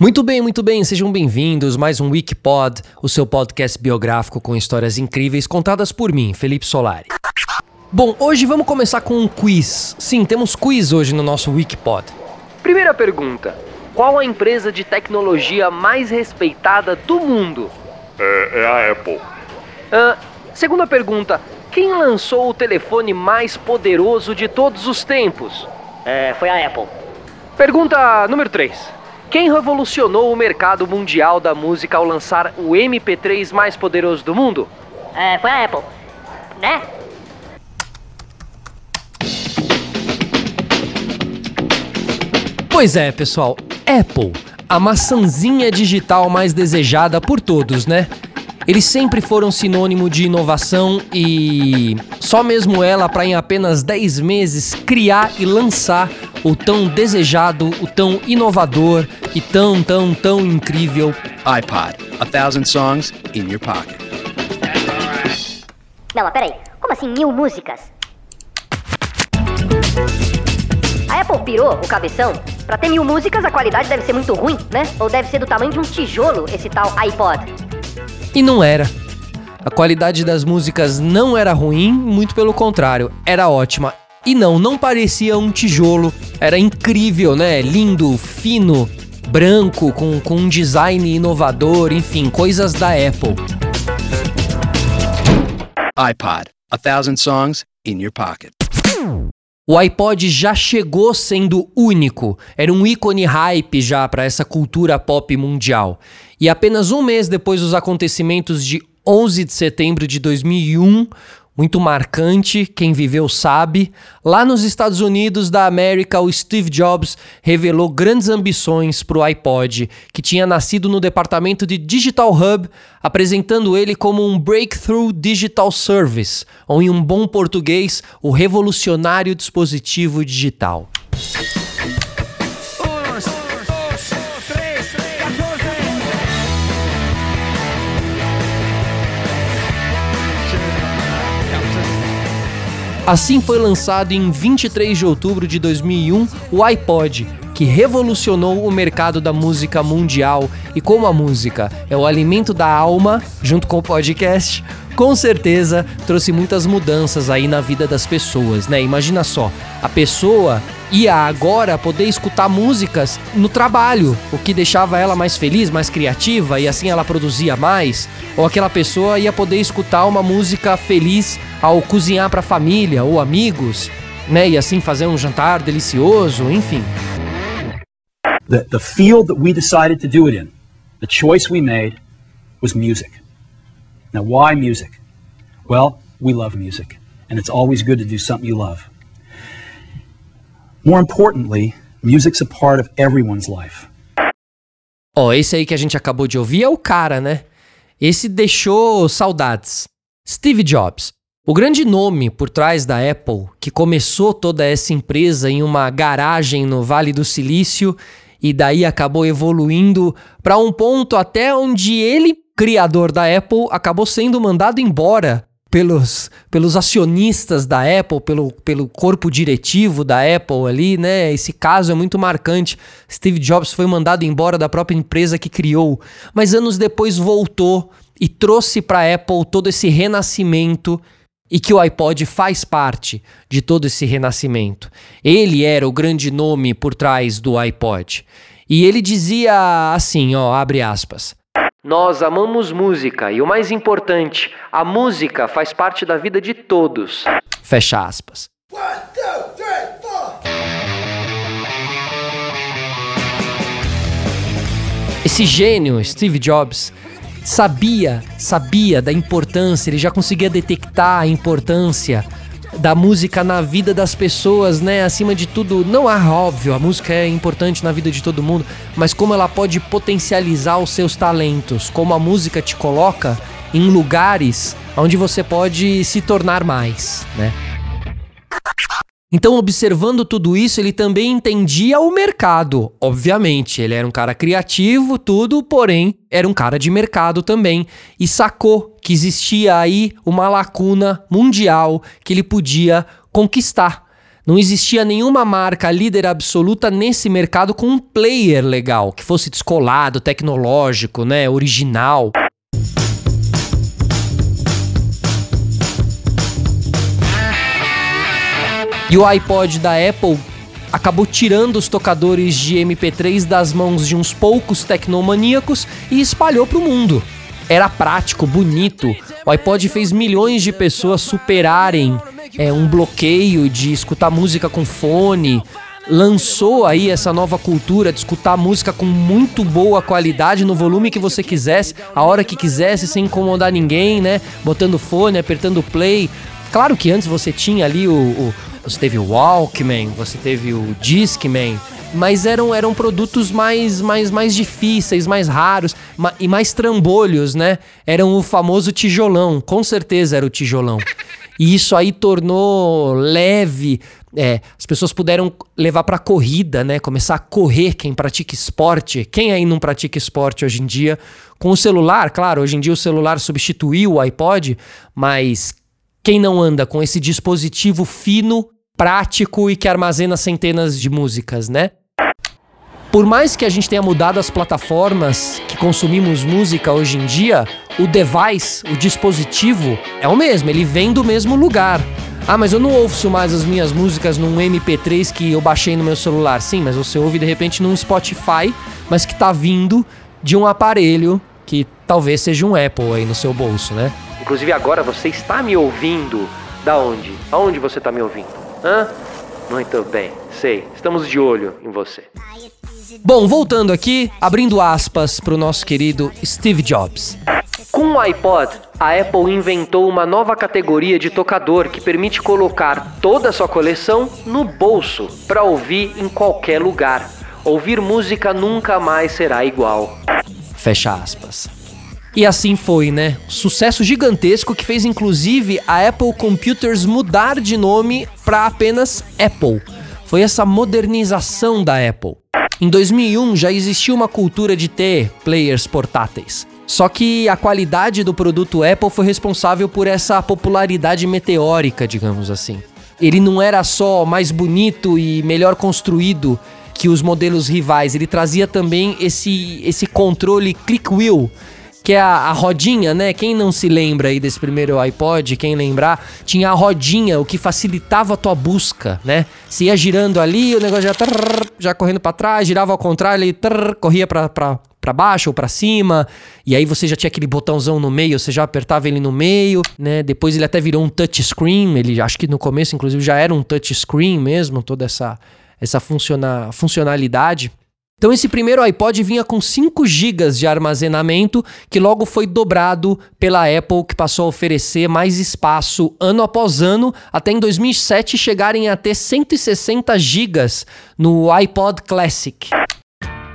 Muito bem, muito bem, sejam bem-vindos. Mais um Wikipod, o seu podcast biográfico com histórias incríveis contadas por mim, Felipe Solari. Bom, hoje vamos começar com um quiz. Sim, temos quiz hoje no nosso Wikipod. Primeira pergunta: Qual a empresa de tecnologia mais respeitada do mundo? É, é a Apple. Ah, segunda pergunta: Quem lançou o telefone mais poderoso de todos os tempos? É, foi a Apple. Pergunta número 3. Quem revolucionou o mercado mundial da música ao lançar o MP3 mais poderoso do mundo? É, foi a Apple. Né? Pois é, pessoal, Apple, a maçãzinha digital mais desejada por todos, né? Eles sempre foram sinônimo de inovação e só mesmo ela para em apenas 10 meses criar e lançar o tão desejado, o tão inovador e tão, tão, tão incrível iPod. A thousand songs in your pocket. Não, peraí. Como assim mil músicas? A Apple pirou o cabeção. Pra ter mil músicas, a qualidade deve ser muito ruim, né? Ou deve ser do tamanho de um tijolo, esse tal iPod. E não era. A qualidade das músicas não era ruim, muito pelo contrário, era ótima. E não, não parecia um tijolo, era incrível, né? Lindo, fino, branco, com, com um design inovador, enfim, coisas da Apple. iPod. A thousand songs in your pocket. O iPod já chegou sendo único, era um ícone hype já para essa cultura pop mundial. E apenas um mês depois dos acontecimentos de 11 de setembro de 2001, muito marcante, quem viveu sabe. Lá nos Estados Unidos da América, o Steve Jobs revelou grandes ambições para o iPod, que tinha nascido no departamento de Digital Hub, apresentando ele como um Breakthrough Digital Service, ou em um bom português, o revolucionário dispositivo digital. Assim foi lançado em 23 de outubro de 2001 o iPod, que revolucionou o mercado da música mundial. E como a música é o alimento da alma, junto com o podcast, com certeza trouxe muitas mudanças aí na vida das pessoas, né? Imagina só, a pessoa ia agora poder escutar músicas no trabalho, o que deixava ela mais feliz, mais criativa e assim ela produzia mais, ou aquela pessoa ia poder escutar uma música feliz ao cozinhar para família ou amigos, né? E assim fazer um jantar delicioso, enfim. The, the field that we decided to do it in, the choice we made was music. Now, why music? Well, we love music, and it's always good to do something you love. More importantly, music's a part of everyone's life. Ó, esse aí que a gente acabou de ouvir é o cara, né? Esse deixou saudades. Steve Jobs. O grande nome por trás da Apple, que começou toda essa empresa em uma garagem no Vale do Silício e daí acabou evoluindo para um ponto até onde ele, criador da Apple, acabou sendo mandado embora pelos, pelos acionistas da Apple, pelo, pelo corpo diretivo da Apple ali, né? Esse caso é muito marcante. Steve Jobs foi mandado embora da própria empresa que criou, mas anos depois voltou e trouxe para a Apple todo esse renascimento e que o iPod faz parte de todo esse renascimento. Ele era o grande nome por trás do iPod. E ele dizia assim, ó, abre aspas: Nós amamos música e o mais importante, a música faz parte da vida de todos. Fecha aspas. Esse gênio, Steve Jobs, sabia, sabia da importância, ele já conseguia detectar a importância da música na vida das pessoas, né? Acima de tudo, não há óbvio, a música é importante na vida de todo mundo, mas como ela pode potencializar os seus talentos, como a música te coloca em lugares onde você pode se tornar mais, né? Então, observando tudo isso, ele também entendia o mercado. Obviamente, ele era um cara criativo, tudo, porém, era um cara de mercado também. E sacou que existia aí uma lacuna mundial que ele podia conquistar. Não existia nenhuma marca líder absoluta nesse mercado com um player legal, que fosse descolado, tecnológico, né, original. E o iPod da Apple acabou tirando os tocadores de MP3 das mãos de uns poucos tecnomaníacos e espalhou para o mundo. Era prático, bonito. O iPod fez milhões de pessoas superarem é, um bloqueio de escutar música com fone. Lançou aí essa nova cultura de escutar música com muito boa qualidade no volume que você quisesse, a hora que quisesse, sem incomodar ninguém, né? Botando fone, apertando play. Claro que antes você tinha ali o, o você teve o Walkman, você teve o Discman, mas eram, eram produtos mais, mais, mais difíceis, mais raros ma e mais trambolhos, né? Eram o famoso tijolão, com certeza era o tijolão. E isso aí tornou leve. É, as pessoas puderam levar para corrida, né? Começar a correr quem pratica esporte. Quem aí não pratica esporte hoje em dia? Com o celular, claro, hoje em dia o celular substituiu o iPod, mas quem não anda com esse dispositivo fino, prático e que armazena centenas de músicas, né? Por mais que a gente tenha mudado as plataformas que consumimos música hoje em dia, o device, o dispositivo, é o mesmo, ele vem do mesmo lugar. Ah, mas eu não ouço mais as minhas músicas num MP3 que eu baixei no meu celular. Sim, mas você ouve de repente num Spotify, mas que tá vindo de um aparelho que talvez seja um Apple aí no seu bolso, né? Inclusive agora você está me ouvindo da onde? Aonde você está me ouvindo? Hã? Muito bem, sei. Estamos de olho em você. Bom, voltando aqui, abrindo aspas para o nosso querido Steve Jobs. Com o iPod, a Apple inventou uma nova categoria de tocador que permite colocar toda a sua coleção no bolso para ouvir em qualquer lugar. Ouvir música nunca mais será igual. Fecha aspas. E assim foi, né? Sucesso gigantesco que fez inclusive a Apple Computers mudar de nome para apenas Apple. Foi essa modernização da Apple. Em 2001 já existia uma cultura de ter players portáteis. Só que a qualidade do produto Apple foi responsável por essa popularidade meteórica, digamos assim. Ele não era só mais bonito e melhor construído que os modelos rivais, ele trazia também esse, esse controle click wheel que é a, a, rodinha, né? Quem não se lembra aí desse primeiro iPod, quem lembrar, tinha a rodinha, o que facilitava a tua busca, né? Se ia girando ali, o negócio já trrr, já correndo para trás, girava ao contrário, ele corria para para baixo ou para cima, e aí você já tinha aquele botãozão no meio, você já apertava ele no meio, né? Depois ele até virou um touch screen, ele acho que no começo inclusive já era um touch screen mesmo, toda essa essa funciona, funcionalidade. Então esse primeiro iPod vinha com 5 GB de armazenamento, que logo foi dobrado pela Apple, que passou a oferecer mais espaço ano após ano, até em 2007 chegarem a ter 160 GB no iPod Classic.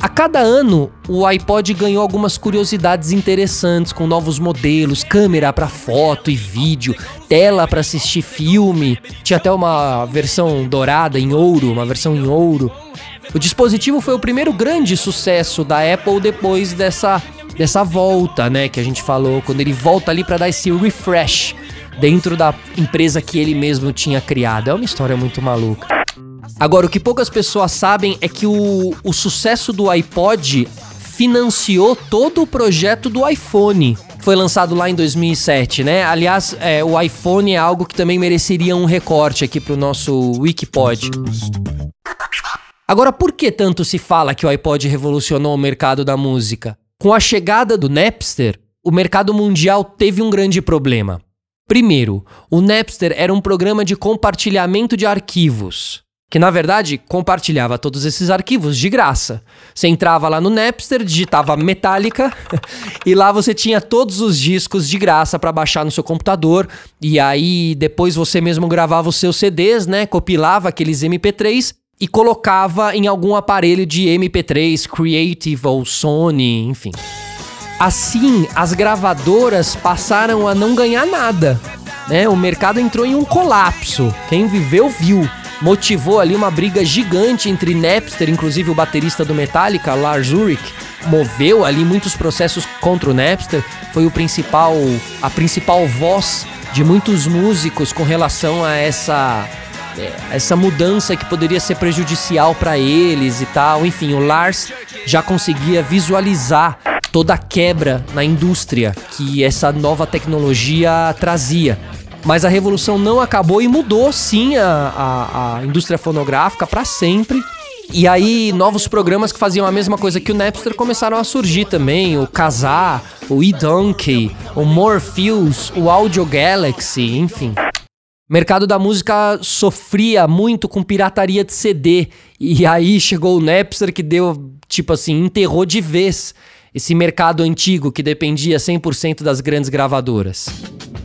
A cada ano, o iPod ganhou algumas curiosidades interessantes, com novos modelos, câmera para foto e vídeo, tela para assistir filme, tinha até uma versão dourada em ouro, uma versão em ouro. O dispositivo foi o primeiro grande sucesso da Apple depois dessa, dessa volta, né, que a gente falou, quando ele volta ali para dar esse refresh dentro da empresa que ele mesmo tinha criado. É uma história muito maluca. Agora, o que poucas pessoas sabem é que o, o sucesso do iPod financiou todo o projeto do iPhone, foi lançado lá em 2007, né? Aliás, é, o iPhone é algo que também mereceria um recorte aqui pro nosso Wikipod. Agora, por que tanto se fala que o iPod revolucionou o mercado da música? Com a chegada do Napster, o mercado mundial teve um grande problema. Primeiro, o Napster era um programa de compartilhamento de arquivos, que na verdade compartilhava todos esses arquivos de graça. Você entrava lá no Napster, digitava Metallica e lá você tinha todos os discos de graça para baixar no seu computador e aí depois você mesmo gravava os seus CDs, né? Compilava aqueles MP3 e colocava em algum aparelho de MP3, Creative ou Sony, enfim. Assim, as gravadoras passaram a não ganhar nada. Né? O mercado entrou em um colapso. Quem viveu, viu. Motivou ali uma briga gigante entre Napster, inclusive o baterista do Metallica, Lars Ulrich, moveu ali muitos processos contra o Napster. Foi o principal, a principal voz de muitos músicos com relação a essa essa mudança que poderia ser prejudicial para eles e tal. Enfim, o Lars já conseguia visualizar toda a quebra na indústria que essa nova tecnologia trazia. Mas a revolução não acabou e mudou sim a, a, a indústria fonográfica para sempre. E aí, novos programas que faziam a mesma coisa que o Napster começaram a surgir também. O Kazaa, o eDonkey, o Morpheus, o Audio Galaxy, enfim. O mercado da música sofria muito com pirataria de CD. E aí chegou o Napster que deu, tipo assim, enterrou de vez esse mercado antigo que dependia 100% das grandes gravadoras.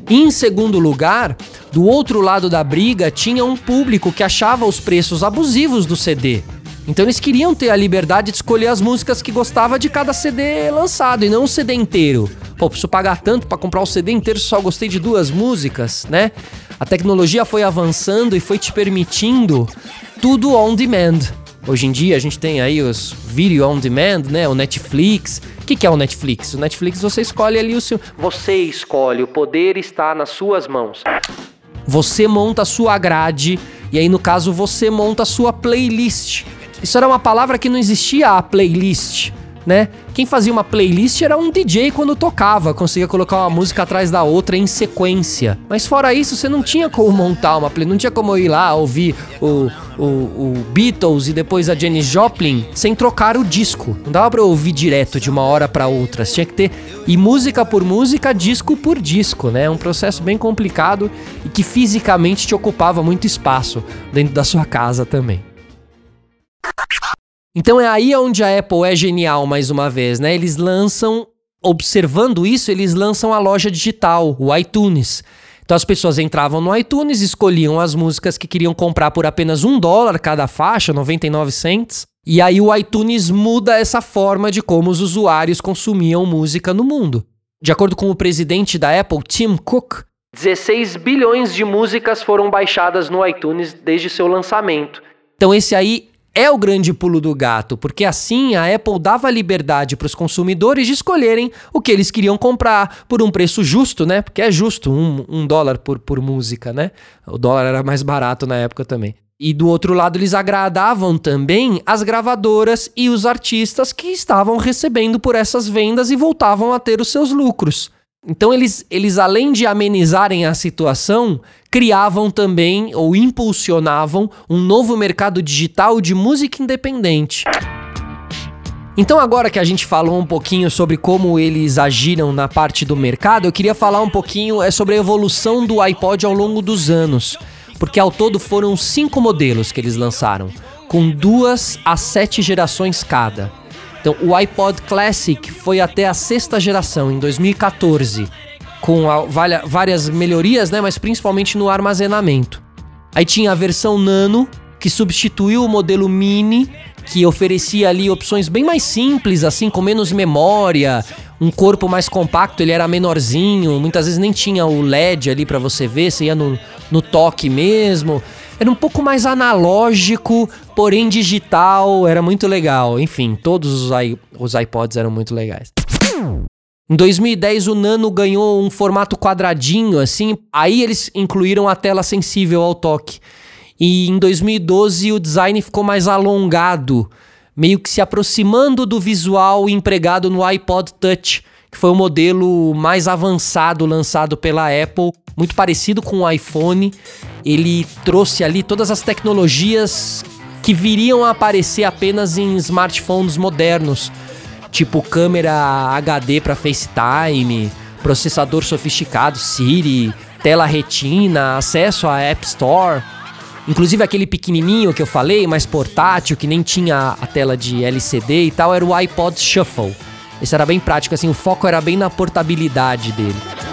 Em segundo lugar, do outro lado da briga tinha um público que achava os preços abusivos do CD. Então eles queriam ter a liberdade de escolher as músicas que gostava de cada CD lançado e não o CD inteiro. Pô, preciso pagar tanto para comprar o CD inteiro só gostei de duas músicas, né? A tecnologia foi avançando e foi te permitindo tudo on demand. Hoje em dia a gente tem aí os video on demand, né? O Netflix. O que, que é o Netflix? O Netflix você escolhe ali o seu. Você escolhe, o poder está nas suas mãos. Você monta a sua grade e aí no caso você monta a sua playlist. Isso era uma palavra que não existia a playlist né? Quem fazia uma playlist era um DJ quando tocava, conseguia colocar uma música atrás da outra em sequência. Mas fora isso, você não tinha como montar uma playlist, não tinha como ir lá ouvir o, o, o Beatles e depois a Janis Joplin sem trocar o disco. Não dava pra ouvir direto de uma hora para outra. Você tinha que ter e música por música, disco por disco, né? Um processo bem complicado e que fisicamente te ocupava muito espaço dentro da sua casa também. Então é aí onde a Apple é genial mais uma vez, né? Eles lançam, observando isso, eles lançam a loja digital, o iTunes. Então as pessoas entravam no iTunes, escolhiam as músicas que queriam comprar por apenas um dólar cada faixa, 99 cents. E aí o iTunes muda essa forma de como os usuários consumiam música no mundo. De acordo com o presidente da Apple, Tim Cook, 16 bilhões de músicas foram baixadas no iTunes desde seu lançamento. Então esse aí é o grande pulo do gato, porque assim a Apple dava liberdade para os consumidores de escolherem o que eles queriam comprar por um preço justo, né? Porque é justo, um, um dólar por, por música, né? O dólar era mais barato na época também. E do outro lado, eles agradavam também as gravadoras e os artistas que estavam recebendo por essas vendas e voltavam a ter os seus lucros. Então eles, eles além de amenizarem a situação, criavam também ou impulsionavam um novo mercado digital de música independente. Então agora que a gente falou um pouquinho sobre como eles agiram na parte do mercado, eu queria falar um pouquinho é sobre a evolução do iPod ao longo dos anos, porque ao todo foram cinco modelos que eles lançaram, com duas a sete gerações cada. Então, o iPod Classic foi até a sexta geração, em 2014, com a, várias melhorias, né, mas principalmente no armazenamento. Aí tinha a versão Nano, que substituiu o modelo Mini, que oferecia ali opções bem mais simples, assim, com menos memória, um corpo mais compacto, ele era menorzinho, muitas vezes nem tinha o LED ali para você ver, você ia no, no toque mesmo era um pouco mais analógico, porém digital, era muito legal. Enfim, todos os, os iPods eram muito legais. Em 2010 o Nano ganhou um formato quadradinho assim, aí eles incluíram a tela sensível ao toque. E em 2012 o design ficou mais alongado, meio que se aproximando do visual empregado no iPod Touch, que foi o modelo mais avançado lançado pela Apple, muito parecido com o iPhone. Ele trouxe ali todas as tecnologias que viriam a aparecer apenas em smartphones modernos, tipo câmera HD para FaceTime, processador sofisticado Siri, tela retina, acesso à App Store. Inclusive aquele pequenininho que eu falei, mais portátil, que nem tinha a tela de LCD e tal, era o iPod Shuffle. Esse era bem prático, assim, o foco era bem na portabilidade dele.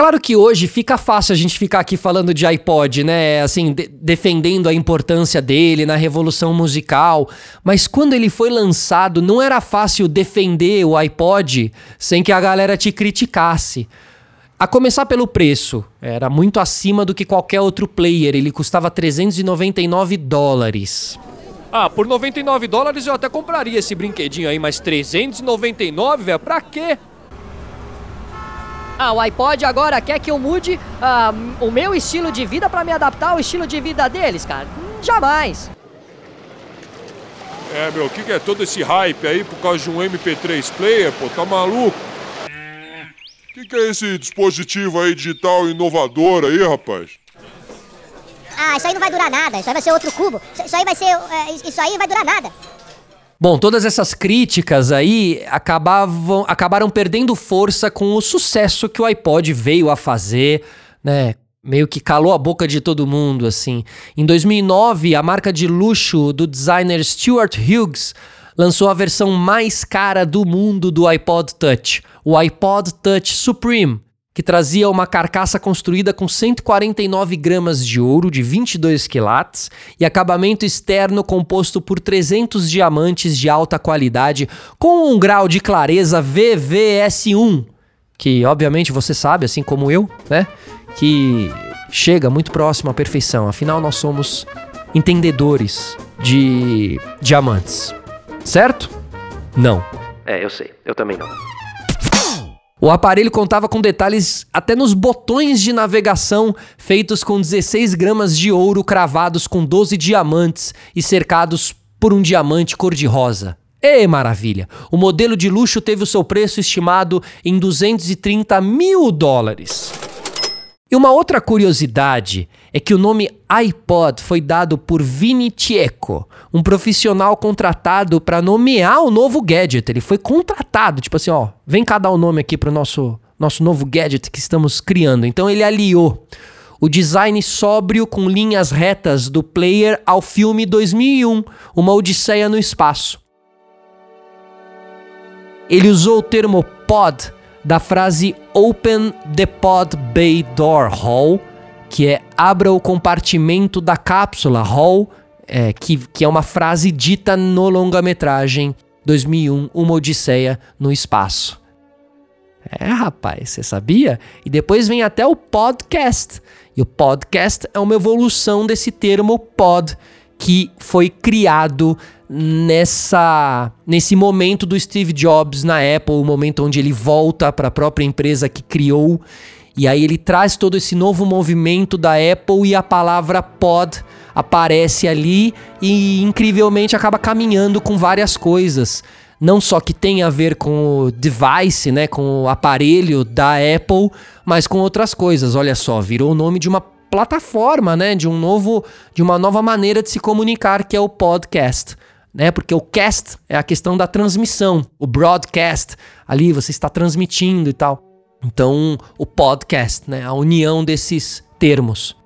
Claro que hoje fica fácil a gente ficar aqui falando de iPod, né? Assim, de defendendo a importância dele na revolução musical. Mas quando ele foi lançado, não era fácil defender o iPod sem que a galera te criticasse. A começar pelo preço, era muito acima do que qualquer outro player, ele custava 399 dólares. Ah, por 99 dólares eu até compraria esse brinquedinho aí, mas 399, velho, pra quê? Ah, o iPod agora quer que eu mude ah, o meu estilo de vida para me adaptar ao estilo de vida deles, cara. Jamais. É, meu, o que, que é todo esse hype aí por causa de um MP3 player, pô? Tá maluco? O que, que é esse dispositivo aí digital inovador aí, rapaz? Ah, isso aí não vai durar nada. Isso aí vai ser outro cubo. Isso, aí vai ser. é, isso aí vai durar nada. Bom, todas essas críticas aí acabavam, acabaram perdendo força com o sucesso que o iPod veio a fazer, né? Meio que calou a boca de todo mundo, assim. Em 2009, a marca de luxo do designer Stuart Hughes lançou a versão mais cara do mundo do iPod Touch, o iPod Touch Supreme, que trazia uma carcaça construída com 149 gramas de ouro de 22 quilates e acabamento externo composto por 300 diamantes de alta qualidade com um grau de clareza VVS1, que obviamente você sabe, assim como eu, né, que chega muito próximo à perfeição. Afinal, nós somos entendedores de diamantes. Certo? Não. É, eu sei, eu também não. O aparelho contava com detalhes até nos botões de navegação, feitos com 16 gramas de ouro cravados com 12 diamantes e cercados por um diamante cor-de-rosa. Ê, maravilha! O modelo de luxo teve o seu preço estimado em 230 mil dólares. E uma outra curiosidade é que o nome iPod foi dado por Vini Chieco, um profissional contratado para nomear o novo gadget. Ele foi contratado, tipo assim, ó, vem cá dar o nome aqui para o nosso, nosso novo gadget que estamos criando. Então ele aliou o design sóbrio com linhas retas do player ao filme 2001, Uma Odisseia no Espaço. Ele usou o termo pod da frase Open the Pod Bay Door Hall, que é abra o compartimento da cápsula Hall, é, que, que é uma frase dita no longa-metragem 2001, Uma Odisseia no Espaço. É, rapaz, você sabia? E depois vem até o podcast. E o podcast é uma evolução desse termo pod, que foi criado nessa nesse momento do Steve Jobs na Apple, o momento onde ele volta para a própria empresa que criou e aí ele traz todo esse novo movimento da Apple e a palavra pod aparece ali e incrivelmente acaba caminhando com várias coisas. Não só que tem a ver com o device, né, com o aparelho da Apple, mas com outras coisas. Olha só, virou o nome de uma plataforma, né, de um novo, de uma nova maneira de se comunicar que é o podcast né? Porque o cast é a questão da transmissão, o broadcast, ali você está transmitindo e tal. Então, o podcast, né? A união desses termos.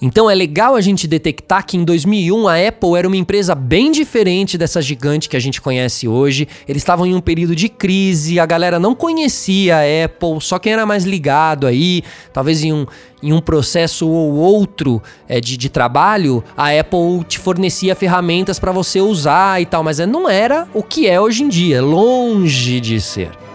Então é legal a gente detectar que em 2001 a Apple era uma empresa bem diferente dessa gigante que a gente conhece hoje. Eles estavam em um período de crise, a galera não conhecia a Apple, só quem era mais ligado aí, talvez em um, em um processo ou outro é, de, de trabalho, a Apple te fornecia ferramentas para você usar e tal, mas é, não era o que é hoje em dia, longe de ser.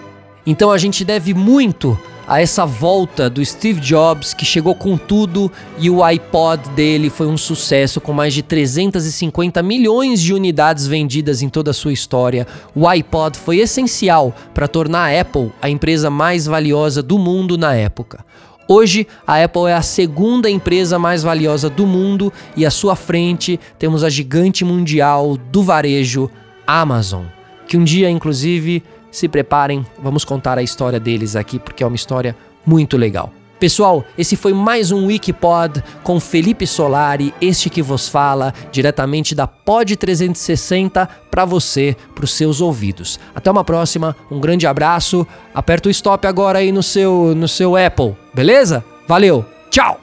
Então a gente deve muito a essa volta do Steve Jobs que chegou com tudo e o iPod dele foi um sucesso com mais de 350 milhões de unidades vendidas em toda a sua história. O iPod foi essencial para tornar a Apple a empresa mais valiosa do mundo na época. Hoje, a Apple é a segunda empresa mais valiosa do mundo e à sua frente temos a gigante mundial do varejo, Amazon, que um dia, inclusive, se preparem, vamos contar a história deles aqui porque é uma história muito legal. Pessoal, esse foi mais um Wikipod com Felipe Solari, este que vos fala diretamente da Pod 360 para você, para os seus ouvidos. Até uma próxima, um grande abraço. Aperta o stop agora aí no seu no seu Apple, beleza? Valeu. Tchau.